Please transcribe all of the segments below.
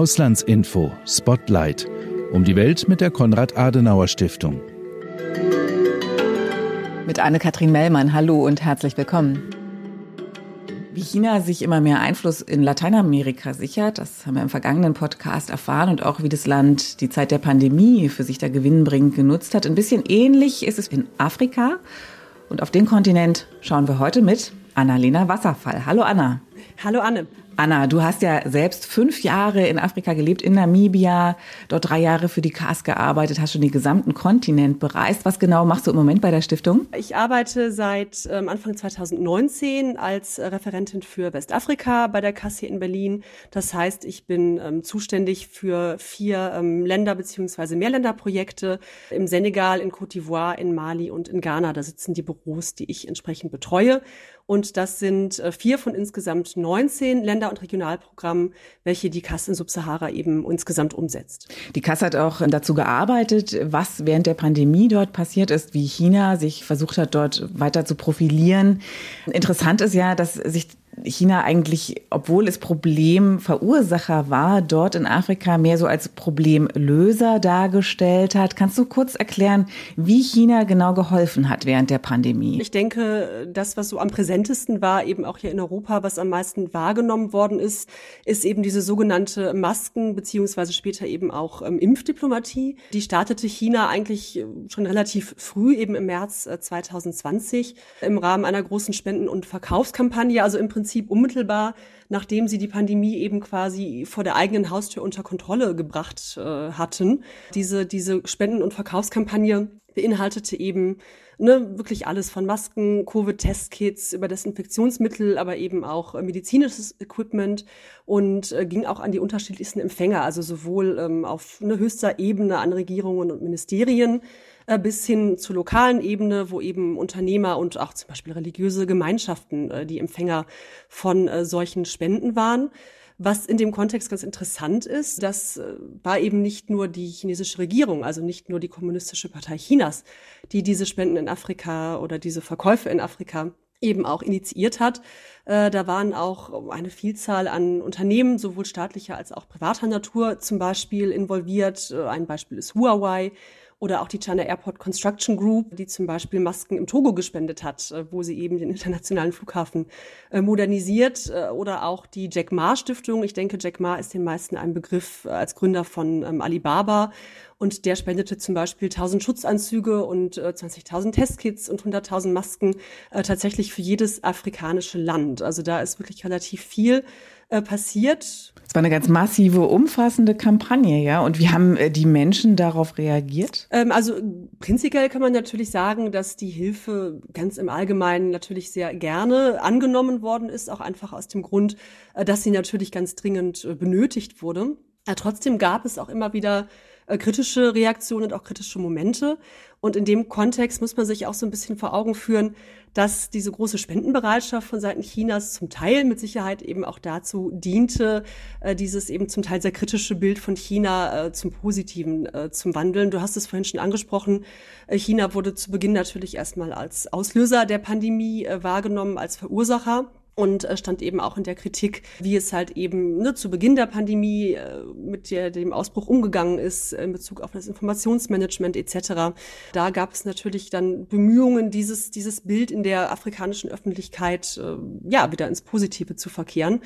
Auslandsinfo Spotlight um die Welt mit der Konrad-Adenauer-Stiftung. Mit Anne-Kathrin Mellmann, hallo und herzlich willkommen. Wie China sich immer mehr Einfluss in Lateinamerika sichert, das haben wir im vergangenen Podcast erfahren und auch wie das Land die Zeit der Pandemie für sich da gewinnbringend genutzt hat. Ein bisschen ähnlich ist es in Afrika und auf den Kontinent schauen wir heute mit Annalena Wasserfall. Hallo Anna. Hallo Anne. Anna, du hast ja selbst fünf Jahre in Afrika gelebt, in Namibia, dort drei Jahre für die CAS gearbeitet, hast schon den gesamten Kontinent bereist. Was genau machst du im Moment bei der Stiftung? Ich arbeite seit ähm, Anfang 2019 als Referentin für Westafrika bei der CAS hier in Berlin. Das heißt, ich bin ähm, zuständig für vier ähm, Länder beziehungsweise Mehrländerprojekte im Senegal, in Côte d'Ivoire, in Mali und in Ghana. Da sitzen die Büros, die ich entsprechend betreue. Und das sind äh, vier von insgesamt 19 Länder- und Regionalprogrammen, welche die Kasse in Subsahara eben insgesamt umsetzt. Die Kasse hat auch dazu gearbeitet, was während der Pandemie dort passiert ist, wie China sich versucht hat, dort weiter zu profilieren. Interessant ist ja, dass sich China eigentlich, obwohl es Problemverursacher war, dort in Afrika mehr so als Problemlöser dargestellt hat. Kannst du kurz erklären, wie China genau geholfen hat während der Pandemie? Ich denke, das, was so am präsentesten war, eben auch hier in Europa, was am meisten wahrgenommen worden ist, ist eben diese sogenannte Masken- beziehungsweise später eben auch ähm, Impfdiplomatie. Die startete China eigentlich äh, schon relativ früh, eben im März äh, 2020, im Rahmen einer großen Spenden- und Verkaufskampagne. Also im Prinzip Prinzip unmittelbar, nachdem sie die Pandemie eben quasi vor der eigenen Haustür unter Kontrolle gebracht äh, hatten. Diese, diese Spenden- und Verkaufskampagne beinhaltete eben ne, wirklich alles von Masken, Covid-Testkits über Desinfektionsmittel, aber eben auch äh, medizinisches Equipment und äh, ging auch an die unterschiedlichsten Empfänger, also sowohl ähm, auf ne, höchster Ebene an Regierungen und Ministerien, äh, bis hin zur lokalen Ebene, wo eben Unternehmer und auch zum Beispiel religiöse Gemeinschaften äh, die Empfänger von äh, solchen Spenden waren. Was in dem Kontext ganz interessant ist, das war eben nicht nur die chinesische Regierung, also nicht nur die Kommunistische Partei Chinas, die diese Spenden in Afrika oder diese Verkäufe in Afrika eben auch initiiert hat. da waren auch eine Vielzahl an Unternehmen, sowohl staatlicher als auch privater Natur zum Beispiel involviert. ein Beispiel ist Huawei, oder auch die China Airport Construction Group, die zum Beispiel Masken im Togo gespendet hat, äh, wo sie eben den internationalen Flughafen äh, modernisiert. Äh, oder auch die Jack Ma Stiftung. Ich denke, Jack Ma ist den meisten ein Begriff als Gründer von ähm, Alibaba. Und der spendete zum Beispiel 1000 Schutzanzüge und 20.000 Testkits und 100.000 Masken tatsächlich für jedes afrikanische Land. Also da ist wirklich relativ viel passiert. Es war eine ganz massive, umfassende Kampagne, ja. Und wie haben äh, die Menschen darauf reagiert? Ähm, also prinzipiell kann man natürlich sagen, dass die Hilfe ganz im Allgemeinen natürlich sehr gerne angenommen worden ist, auch einfach aus dem Grund, äh, dass sie natürlich ganz dringend äh, benötigt wurde. Trotzdem gab es auch immer wieder äh, kritische Reaktionen und auch kritische Momente. Und in dem Kontext muss man sich auch so ein bisschen vor Augen führen, dass diese große Spendenbereitschaft von Seiten Chinas zum Teil mit Sicherheit eben auch dazu diente, äh, dieses eben zum Teil sehr kritische Bild von China äh, zum Positiven zum Wandeln. Du hast es vorhin schon angesprochen. China wurde zu Beginn natürlich erstmal als Auslöser der Pandemie wahrgenommen, als Verursacher und äh, stand eben auch in der Kritik, wie es halt eben ne, zu Beginn der Pandemie äh, mit dem Ausbruch umgegangen ist in Bezug auf das Informationsmanagement etc. Da gab es natürlich dann Bemühungen, dieses, dieses Bild in der afrikanischen Öffentlichkeit äh, ja wieder ins Positive zu verkehren.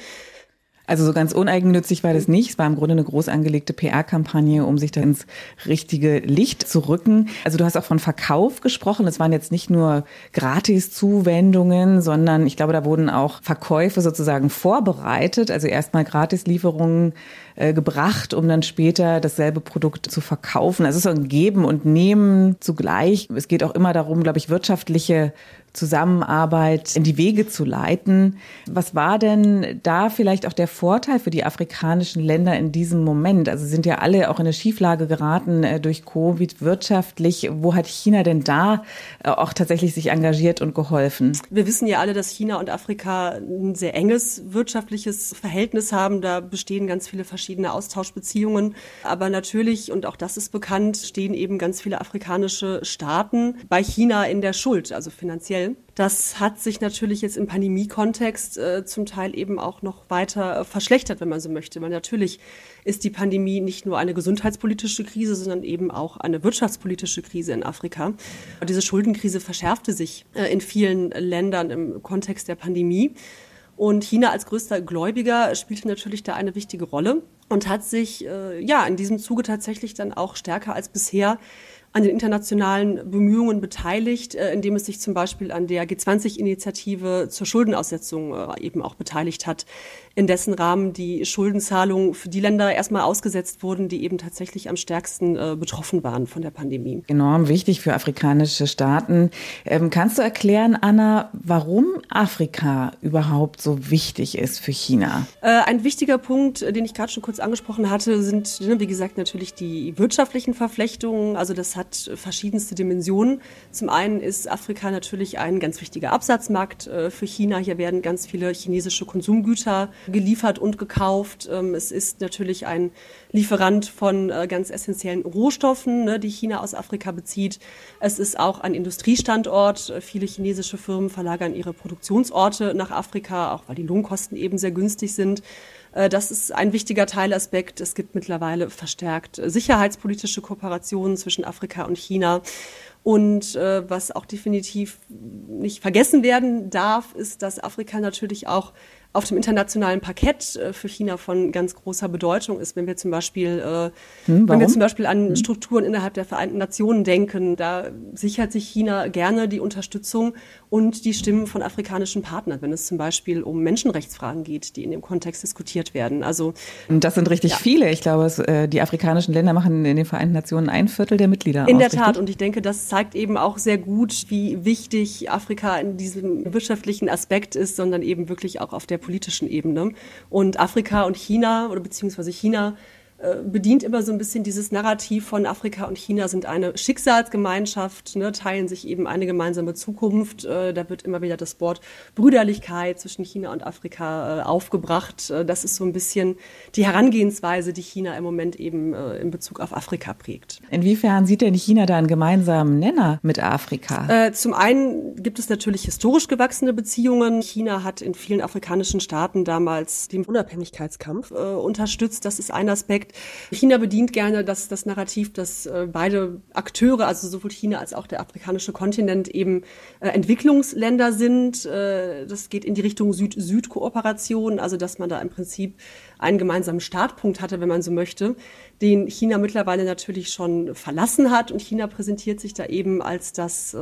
Also so ganz uneigennützig war das nicht. Es war im Grunde eine groß angelegte PR-Kampagne, um sich da ins richtige Licht zu rücken. Also du hast auch von Verkauf gesprochen. Es waren jetzt nicht nur Gratis-Zuwendungen, sondern ich glaube, da wurden auch Verkäufe sozusagen vorbereitet. Also erstmal Gratislieferungen äh, gebracht, um dann später dasselbe Produkt zu verkaufen. Also es ist so ein Geben und Nehmen zugleich. Es geht auch immer darum, glaube ich, wirtschaftliche Zusammenarbeit in die Wege zu leiten. Was war denn da vielleicht auch der Vorteil für die afrikanischen Länder in diesem Moment? Also sind ja alle auch in eine Schieflage geraten äh, durch Covid wirtschaftlich. Wo hat China denn da äh, auch tatsächlich sich engagiert und geholfen? Wir wissen ja alle, dass China und Afrika ein sehr enges wirtschaftliches Verhältnis haben. Da bestehen ganz viele verschiedene Austauschbeziehungen. Aber natürlich, und auch das ist bekannt, stehen eben ganz viele afrikanische Staaten bei China in der Schuld, also finanziell Teil. Das hat sich natürlich jetzt im Pandemie-Kontext äh, zum Teil eben auch noch weiter äh, verschlechtert, wenn man so möchte. Weil natürlich ist die Pandemie nicht nur eine gesundheitspolitische Krise, sondern eben auch eine wirtschaftspolitische Krise in Afrika. Und diese Schuldenkrise verschärfte sich äh, in vielen Ländern im Kontext der Pandemie. Und China als größter Gläubiger spielte natürlich da eine wichtige Rolle und hat sich äh, ja in diesem Zuge tatsächlich dann auch stärker als bisher an den internationalen Bemühungen beteiligt, äh, indem es sich zum Beispiel an der G20-Initiative zur Schuldenaussetzung äh, eben auch beteiligt hat, in dessen Rahmen die Schuldenzahlungen für die Länder erstmal ausgesetzt wurden, die eben tatsächlich am stärksten äh, betroffen waren von der Pandemie. Enorm wichtig für afrikanische Staaten. Ähm, kannst du erklären, Anna, warum Afrika überhaupt so wichtig ist für China? ein wichtiger Punkt, den ich gerade schon kurz angesprochen hatte, sind, ne, wie gesagt, natürlich die wirtschaftlichen Verflechtungen. Also das hat hat verschiedenste Dimensionen. Zum einen ist Afrika natürlich ein ganz wichtiger Absatzmarkt äh, für China. Hier werden ganz viele chinesische Konsumgüter geliefert und gekauft. Ähm, es ist natürlich ein Lieferant von äh, ganz essentiellen Rohstoffen, ne, die China aus Afrika bezieht. Es ist auch ein Industriestandort. Viele chinesische Firmen verlagern ihre Produktionsorte nach Afrika, auch weil die Lohnkosten eben sehr günstig sind. Äh, das ist ein wichtiger Teilaspekt. Es gibt mittlerweile verstärkt sicherheitspolitische Kooperationen zwischen Afrika und China. Und äh, was auch definitiv nicht vergessen werden darf, ist, dass Afrika natürlich auch auf dem internationalen Parkett äh, für China von ganz großer Bedeutung ist, wenn wir zum Beispiel, äh, hm, wenn wir zum Beispiel an hm. Strukturen innerhalb der Vereinten Nationen denken, da sichert sich China gerne die Unterstützung und die Stimmen von afrikanischen Partnern, wenn es zum Beispiel um Menschenrechtsfragen geht, die in dem Kontext diskutiert werden. Also das sind richtig ja. viele. Ich glaube, es, äh, die afrikanischen Länder machen in den Vereinten Nationen ein Viertel der Mitglieder. In aus, der Tat. Richtig? Und ich denke, das zeigt eben auch sehr gut, wie wichtig Afrika in diesem wirtschaftlichen Aspekt ist, sondern eben wirklich auch auf der politischen Ebene. Und Afrika und China oder beziehungsweise China bedient immer so ein bisschen dieses Narrativ von Afrika und China sind eine Schicksalsgemeinschaft, ne, teilen sich eben eine gemeinsame Zukunft. Äh, da wird immer wieder das Wort Brüderlichkeit zwischen China und Afrika äh, aufgebracht. Äh, das ist so ein bisschen die Herangehensweise, die China im Moment eben äh, in Bezug auf Afrika prägt. Inwiefern sieht denn China da einen gemeinsamen Nenner mit Afrika? Äh, zum einen gibt es natürlich historisch gewachsene Beziehungen. China hat in vielen afrikanischen Staaten damals den Unabhängigkeitskampf unterstützt. Das ist ein Aspekt. China bedient gerne das, das Narrativ, dass äh, beide Akteure, also sowohl China als auch der afrikanische Kontinent, eben äh, Entwicklungsländer sind. Äh, das geht in die Richtung Süd-Süd-Kooperation, also dass man da im Prinzip einen gemeinsamen Startpunkt hatte, wenn man so möchte, den China mittlerweile natürlich schon verlassen hat. Und China präsentiert sich da eben als das, äh,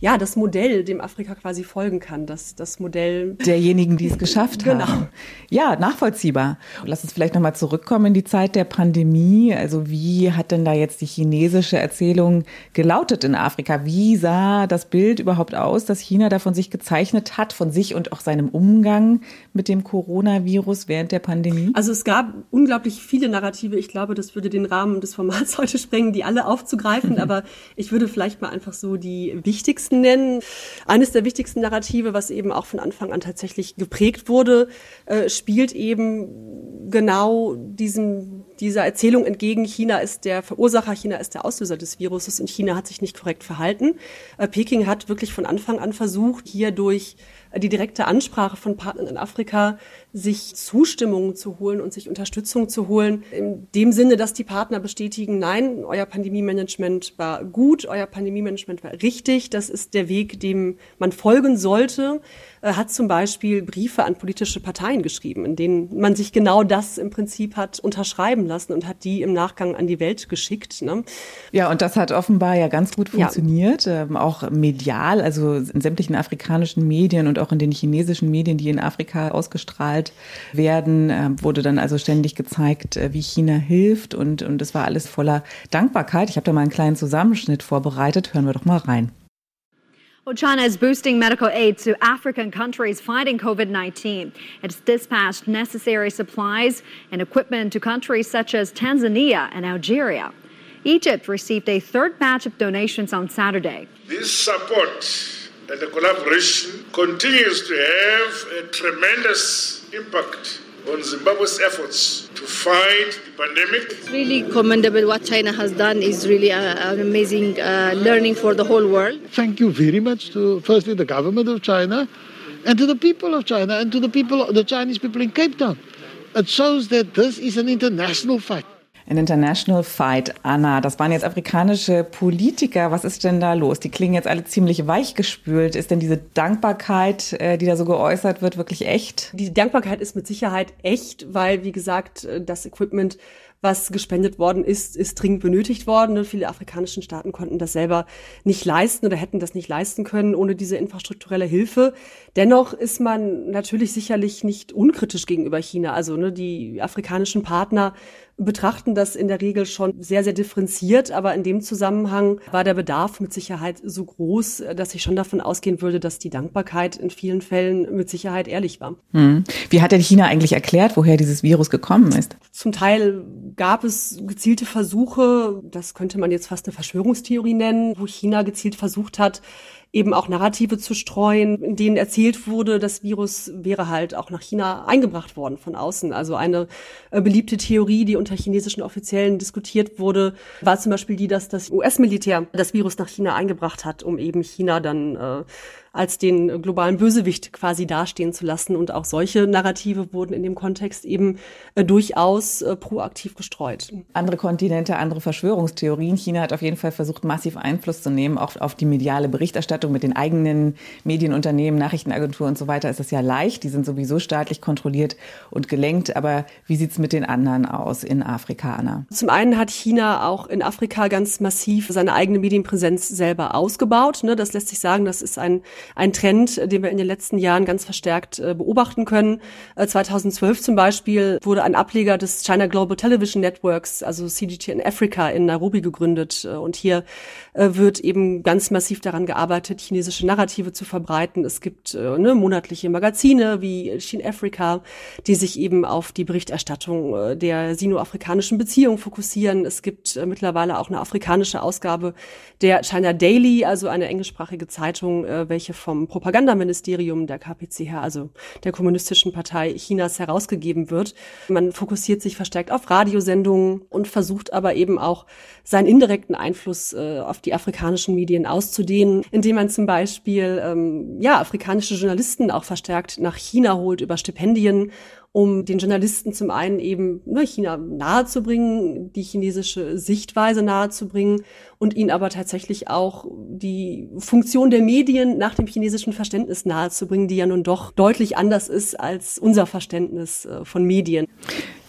ja, das Modell, dem Afrika quasi folgen kann. Das, das Modell derjenigen, die es geschafft genau. haben. Ja, nachvollziehbar. Lass uns vielleicht nochmal zurückkommen in die Zeit der Pandemie. Also wie hat denn da jetzt die chinesische Erzählung gelautet in Afrika? Wie sah das Bild überhaupt aus, das China da von sich gezeichnet hat, von sich und auch seinem Umgang mit dem Coronavirus während der Pandemie? Mhm. Also es gab unglaublich viele Narrative. Ich glaube, das würde den Rahmen des Formats heute sprengen, die alle aufzugreifen. Aber ich würde vielleicht mal einfach so die wichtigsten nennen. Eines der wichtigsten Narrative, was eben auch von Anfang an tatsächlich geprägt wurde, äh, spielt eben genau diesem, dieser Erzählung entgegen. China ist der Verursacher, China ist der Auslöser des Viruses und China hat sich nicht korrekt verhalten. Äh, Peking hat wirklich von Anfang an versucht, hier durch die direkte Ansprache von Partnern in Afrika sich Zustimmung zu holen und sich Unterstützung zu holen. In dem Sinne, dass die Partner bestätigen, nein, euer Pandemie-Management war gut, euer Pandemie-Management war richtig, das ist der Weg, dem man folgen sollte. Äh, hat zum Beispiel Briefe an politische Parteien geschrieben, in denen man sich genau das im Prinzip hat unterschreiben lassen und hat die im Nachgang an die Welt geschickt. Ne? Ja, und das hat offenbar ja ganz gut funktioniert, ja. ähm, auch medial, also in sämtlichen afrikanischen Medien und auch in den chinesischen Medien, die in Afrika ausgestrahlt werden, äh, wurde dann also ständig gezeigt, äh, wie China hilft und, und es war alles voller Dankbarkeit. Ich habe da mal einen kleinen Zusammenschnitt vorbereitet. Hören wir doch mal rein. Well, China is boosting medical aid to African countries fighting COVID 19. It's dispatched necessary supplies and equipment to countries such as Tanzania and Algeria. Egypt received a third batch of donations on Saturday. This support and the collaboration continues to have a tremendous impact on Zimbabwe's efforts to fight the pandemic. It's really commendable what China has done is really a, an amazing uh, learning for the whole world. Thank you very much to firstly the government of China and to the people of China and to the people of the Chinese people in Cape Town. It shows that this is an international fight. An International Fight, Anna. Das waren jetzt afrikanische Politiker. Was ist denn da los? Die klingen jetzt alle ziemlich weichgespült. Ist denn diese Dankbarkeit, äh, die da so geäußert wird, wirklich echt? Die Dankbarkeit ist mit Sicherheit echt, weil, wie gesagt, äh, das Equipment was gespendet worden ist, ist dringend benötigt worden. Und viele afrikanischen Staaten konnten das selber nicht leisten oder hätten das nicht leisten können ohne diese infrastrukturelle Hilfe. Dennoch ist man natürlich sicherlich nicht unkritisch gegenüber China. Also ne, die afrikanischen Partner betrachten das in der Regel schon sehr, sehr differenziert. Aber in dem Zusammenhang war der Bedarf mit Sicherheit so groß, dass ich schon davon ausgehen würde, dass die Dankbarkeit in vielen Fällen mit Sicherheit ehrlich war. Hm. Wie hat denn China eigentlich erklärt, woher dieses Virus gekommen ist? Zum Teil gab es gezielte Versuche, das könnte man jetzt fast eine Verschwörungstheorie nennen, wo China gezielt versucht hat, eben auch Narrative zu streuen, in denen erzählt wurde, das Virus wäre halt auch nach China eingebracht worden von außen. Also eine äh, beliebte Theorie, die unter chinesischen Offiziellen diskutiert wurde, war zum Beispiel die, dass das US-Militär das Virus nach China eingebracht hat, um eben China dann äh, als den globalen Bösewicht quasi dastehen zu lassen. Und auch solche Narrative wurden in dem Kontext eben äh, durchaus äh, proaktiv gestreut. Andere Kontinente, andere Verschwörungstheorien. China hat auf jeden Fall versucht, massiv Einfluss zu nehmen, auch auf die mediale Berichterstattung mit den eigenen Medienunternehmen, Nachrichtenagenturen und so weiter ist das ja leicht. Die sind sowieso staatlich kontrolliert und gelenkt. Aber wie sieht's mit den anderen aus in Afrika, Anna? Zum einen hat China auch in Afrika ganz massiv seine eigene Medienpräsenz selber ausgebaut. Ne? Das lässt sich sagen, das ist ein ein Trend, den wir in den letzten Jahren ganz verstärkt äh, beobachten können. 2012 äh, zum Beispiel wurde ein Ableger des China Global Television Networks, also CGT in Africa in Nairobi gegründet. Äh, und hier wird eben ganz massiv daran gearbeitet, chinesische Narrative zu verbreiten. Es gibt ne, monatliche Magazine wie Chin Africa, die sich eben auf die Berichterstattung der sino-afrikanischen Beziehungen fokussieren. Es gibt mittlerweile auch eine afrikanische Ausgabe der China Daily, also eine englischsprachige Zeitung, welche welche vom Propagandaministerium der KPCH, also der Kommunistischen Partei Chinas, herausgegeben wird. Man fokussiert sich verstärkt auf Radiosendungen und versucht aber eben auch seinen indirekten Einfluss äh, auf die afrikanischen Medien auszudehnen, indem man zum Beispiel ähm, ja afrikanische Journalisten auch verstärkt nach China holt über Stipendien um den Journalisten zum einen eben ne, China nahezubringen, die chinesische Sichtweise nahezubringen und ihnen aber tatsächlich auch die Funktion der Medien nach dem chinesischen Verständnis nahezubringen, die ja nun doch deutlich anders ist als unser Verständnis äh, von Medien.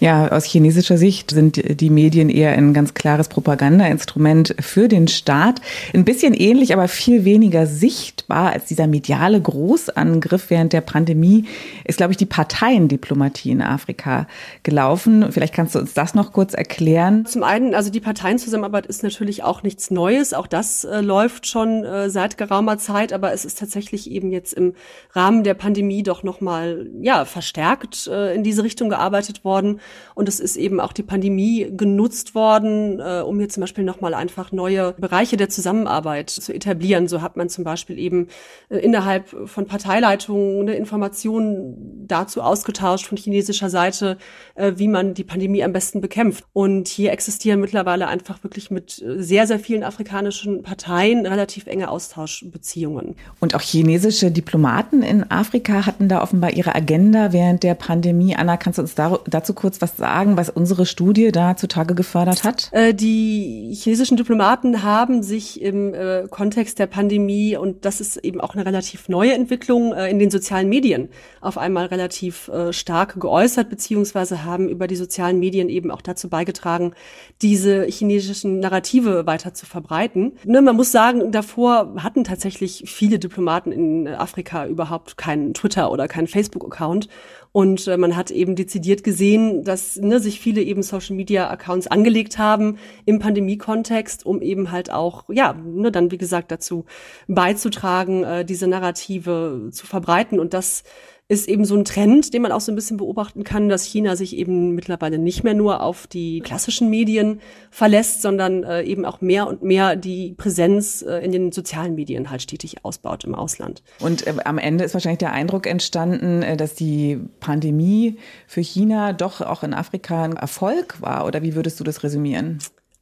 Ja, aus chinesischer Sicht sind die Medien eher ein ganz klares Propagandainstrument für den Staat. Ein bisschen ähnlich, aber viel weniger sichtbar als dieser mediale Großangriff während der Pandemie ist, glaube ich, die Parteiendiplomatie in Afrika gelaufen. Vielleicht kannst du uns das noch kurz erklären. Zum einen, also die Parteienzusammenarbeit ist natürlich auch nichts Neues. Auch das äh, läuft schon äh, seit geraumer Zeit, aber es ist tatsächlich eben jetzt im Rahmen der Pandemie doch nochmal, ja, verstärkt äh, in diese Richtung gearbeitet worden. Und es ist eben auch die Pandemie genutzt worden, äh, um hier zum Beispiel nochmal einfach neue Bereiche der Zusammenarbeit zu etablieren. So hat man zum Beispiel eben äh, innerhalb von Parteileitungen eine Information dazu ausgetauscht von chinesischer Seite, äh, wie man die Pandemie am besten bekämpft. Und hier existieren mittlerweile einfach wirklich mit äh, sehr, sehr vielen afrikanischen Parteien relativ enge Austauschbeziehungen. Und auch chinesische Diplomaten in Afrika hatten da offenbar ihre Agenda während der Pandemie. Anna, kannst du uns dazu kurz was sagen, was unsere Studie da zutage gefördert hat? Äh, die chinesischen Diplomaten haben sich im äh, Kontext der Pandemie, und das ist eben auch eine relativ neue Entwicklung, äh, in den sozialen Medien auf einmal relativ stark geäußert, beziehungsweise haben über die sozialen Medien eben auch dazu beigetragen, diese chinesischen Narrative weiter zu verbreiten. Ne, man muss sagen, davor hatten tatsächlich viele Diplomaten in Afrika überhaupt keinen Twitter oder keinen Facebook-Account. Und äh, man hat eben dezidiert gesehen, dass ne, sich viele eben Social Media Accounts angelegt haben im Pandemie-Kontext, um eben halt auch, ja, ne, dann wie gesagt dazu beizutragen, äh, diese Narrative zu verbreiten. Und das ist eben so ein Trend, den man auch so ein bisschen beobachten kann, dass China sich eben mittlerweile nicht mehr nur auf die klassischen Medien verlässt, sondern äh, eben auch mehr und mehr die Präsenz äh, in den sozialen Medien halt stetig ausbaut im Ausland. Und äh, am Ende ist wahrscheinlich der Eindruck entstanden, äh, dass die Pandemie für China doch auch in Afrika ein Erfolg war. Oder wie würdest du das resümieren?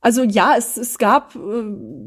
Also ja, es, es gab äh,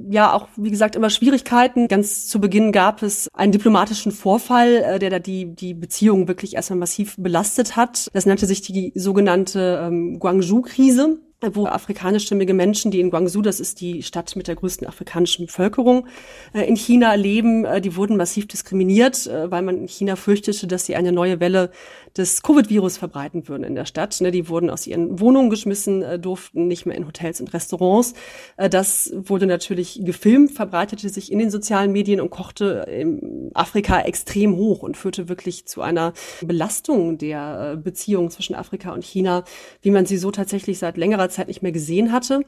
ja auch, wie gesagt, immer Schwierigkeiten. Ganz zu Beginn gab es einen diplomatischen Vorfall, äh, der da die, die Beziehungen wirklich erstmal massiv belastet hat. Das nannte sich die sogenannte ähm, Guangzhou-Krise wo afrikanischstämmige Menschen, die in Guangzhou, das ist die Stadt mit der größten afrikanischen Bevölkerung äh, in China leben, äh, die wurden massiv diskriminiert, äh, weil man in China fürchtete, dass sie eine neue Welle des Covid-Virus verbreiten würden in der Stadt. Ne, die wurden aus ihren Wohnungen geschmissen, durften nicht mehr in Hotels und Restaurants. Das wurde natürlich gefilmt, verbreitete sich in den sozialen Medien und kochte in Afrika extrem hoch und führte wirklich zu einer Belastung der Beziehungen zwischen Afrika und China, wie man sie so tatsächlich seit längerer Zeit nicht mehr gesehen hatte.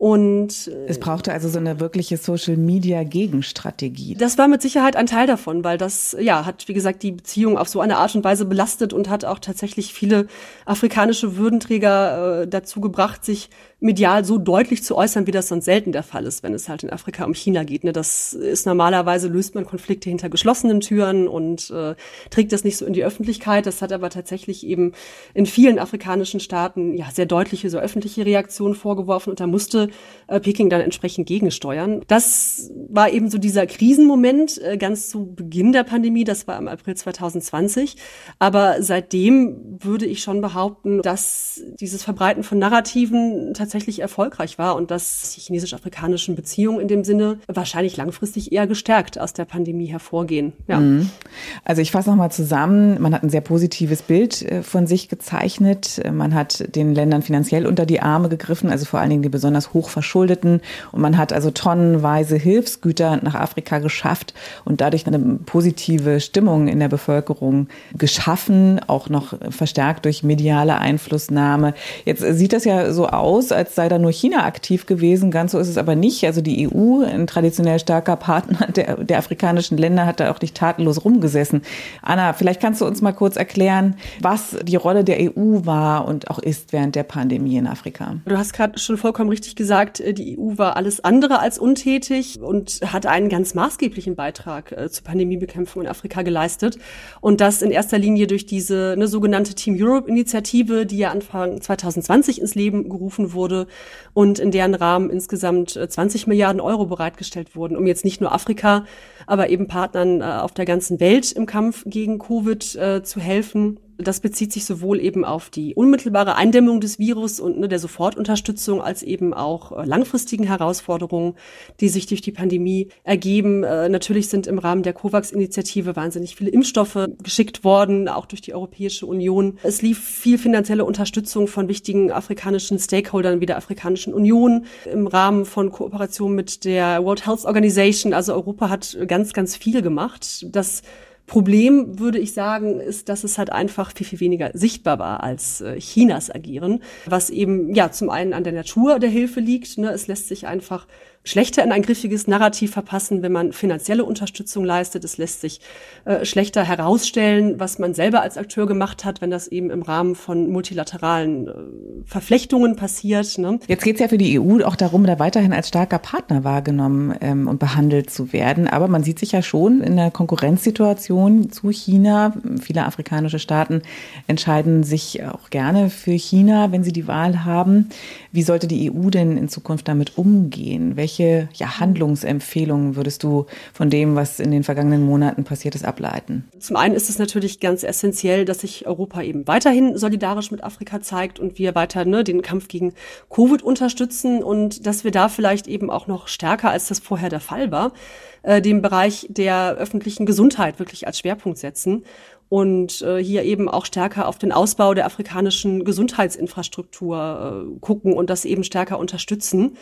Und äh, es brauchte also so eine wirkliche Social Media Gegenstrategie. Das war mit Sicherheit ein Teil davon, weil das ja hat wie gesagt die Beziehung auf so eine Art und Weise belastet und hat auch tatsächlich viele afrikanische Würdenträger äh, dazu gebracht, sich medial so deutlich zu äußern, wie das sonst selten der Fall ist, wenn es halt in Afrika um China geht. Ne? Das ist normalerweise löst man Konflikte hinter geschlossenen Türen und äh, trägt das nicht so in die Öffentlichkeit. Das hat aber tatsächlich eben in vielen afrikanischen Staaten ja sehr deutliche so öffentliche Reaktionen vorgeworfen und da musste äh, Peking dann entsprechend gegensteuern. Das war eben so dieser Krisenmoment äh, ganz zu Beginn der Pandemie. Das war im April 2020. Aber seitdem würde ich schon behaupten, dass dieses Verbreiten von Narrativen tatsächlich tatsächlich erfolgreich war und dass die chinesisch-afrikanischen Beziehungen in dem Sinne wahrscheinlich langfristig eher gestärkt aus der Pandemie hervorgehen. Ja. Mhm. Also ich fasse nochmal zusammen. Man hat ein sehr positives Bild äh, von sich gezeichnet. Man hat den Ländern finanziell unter die Arme gegriffen, also vor allen Dingen die besonders hoch verschuldeten. Und man hat also tonnenweise Hilfsgüter nach Afrika geschafft und dadurch eine positive Stimmung in der Bevölkerung geschaffen, auch noch verstärkt durch mediale Einflussnahme. Jetzt sieht das ja so aus, als sei da nur China aktiv gewesen. Ganz so ist es aber nicht. Also die EU, ein traditionell starker Partner der, der afrikanischen Länder, hat da auch nicht tatenlos rumgesessen. Anna, vielleicht kannst du uns mal kurz erklären, was die Rolle der EU war und auch ist während der Pandemie in Afrika. Du hast gerade schon vollkommen richtig gesagt, äh, die EU war alles andere als untätig und hat einen ganz maßgeblichen Beitrag äh, zur Pandemiebekämpfung in Afrika geleistet. Und das in erster Linie durch diese eine sogenannte Team Europe Initiative, die ja Anfang 2020 ins Leben gerufen wurde wurde und in deren Rahmen insgesamt 20 äh, Milliarden Euro bereitgestellt wurden, um jetzt nicht nur Afrika, aber eben Partnern äh, auf der ganzen Welt im Kampf gegen Covid äh, zu helfen. Das bezieht sich sowohl eben auf die unmittelbare Eindämmung des Virus und ne, der Sofortunterstützung als eben auch äh, langfristigen Herausforderungen, die sich durch die Pandemie ergeben. Äh, natürlich sind im Rahmen der COVAX-Initiative wahnsinnig viele Impfstoffe geschickt worden, auch durch die Europäische Union. Es lief viel finanzielle Unterstützung von wichtigen afrikanischen Stakeholdern wie der Afrikanischen Union im Rahmen von Kooperation mit der World Health Organization. Also Europa hat ganz, ganz viel gemacht. Das Problem, würde ich sagen, ist, dass es halt einfach viel, viel weniger sichtbar war als äh, Chinas Agieren, was eben ja zum einen an der Natur der Hilfe liegt. Ne? Es lässt sich einfach schlechter in ein griffiges Narrativ verpassen, wenn man finanzielle Unterstützung leistet. Es lässt sich äh, schlechter herausstellen, was man selber als Akteur gemacht hat, wenn das eben im Rahmen von multilateralen äh, Verflechtungen passiert. Ne? Jetzt geht es ja für die EU auch darum, da weiterhin als starker Partner wahrgenommen ähm, und behandelt zu werden. Aber man sieht sich ja schon in der Konkurrenzsituation zu China. Viele afrikanische Staaten entscheiden sich auch gerne für China, wenn sie die Wahl haben. Wie sollte die EU denn in Zukunft damit umgehen? Welche welche ja, Handlungsempfehlungen würdest du von dem, was in den vergangenen Monaten passiert ist, ableiten? Zum einen ist es natürlich ganz essentiell, dass sich Europa eben weiterhin solidarisch mit Afrika zeigt und wir weiter ne, den Kampf gegen Covid unterstützen und dass wir da vielleicht eben auch noch stärker, als das vorher der Fall war, äh, den Bereich der öffentlichen Gesundheit wirklich als Schwerpunkt setzen und äh, hier eben auch stärker auf den Ausbau der afrikanischen Gesundheitsinfrastruktur äh, gucken und das eben stärker unterstützen.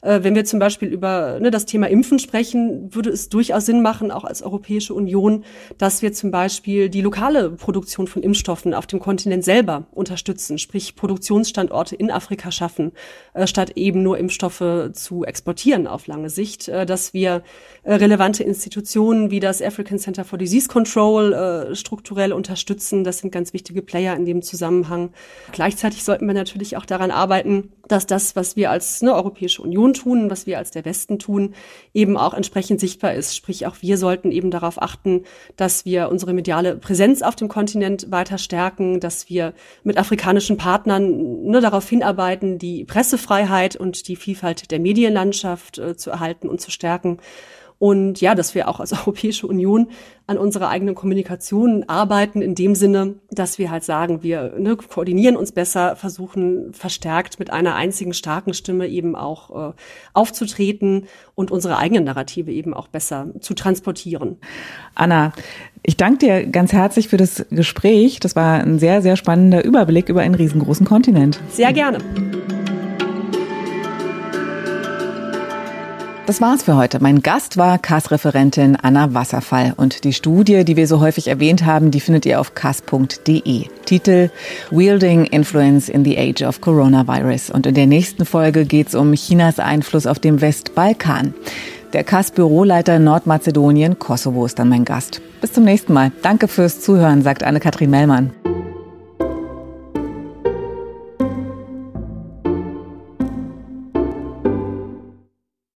Äh, wenn wir zum Beispiel über ne, das Thema Impfen sprechen, würde es durchaus Sinn machen, auch als Europäische Union, dass wir zum Beispiel die lokale Produktion von Impfstoffen auf dem Kontinent selber unterstützen, sprich Produktionsstandorte in Afrika schaffen, äh, statt eben nur Impfstoffe zu exportieren auf lange Sicht, äh, dass wir relevante Institutionen wie das African Center for Disease Control strukturieren strukturell unterstützen. Das sind ganz wichtige Player in dem Zusammenhang. Gleichzeitig sollten wir natürlich auch daran arbeiten, dass das, was wir als ne, Europäische Union tun, was wir als der Westen tun, eben auch entsprechend sichtbar ist. Sprich, auch wir sollten eben darauf achten, dass wir unsere mediale Präsenz auf dem Kontinent weiter stärken, dass wir mit afrikanischen Partnern ne, darauf hinarbeiten, die Pressefreiheit und die Vielfalt der Medienlandschaft äh, zu erhalten und zu stärken. Und ja, dass wir auch als Europäische Union an unserer eigenen Kommunikation arbeiten, in dem Sinne, dass wir halt sagen, wir ne, koordinieren uns besser, versuchen verstärkt mit einer einzigen starken Stimme eben auch äh, aufzutreten und unsere eigenen Narrative eben auch besser zu transportieren. Anna, ich danke dir ganz herzlich für das Gespräch. Das war ein sehr, sehr spannender Überblick über einen riesengroßen Kontinent. Sehr gerne. Das war's für heute. Mein Gast war KAS-Referentin Anna Wasserfall und die Studie, die wir so häufig erwähnt haben, die findet ihr auf kas.de. Titel Wielding Influence in the Age of Coronavirus. Und in der nächsten Folge geht's um Chinas Einfluss auf dem Westbalkan. Der KAS-Büroleiter Nordmazedonien, Kosovo ist dann mein Gast. Bis zum nächsten Mal. Danke fürs Zuhören, sagt Anne-Kathrin Mellmann.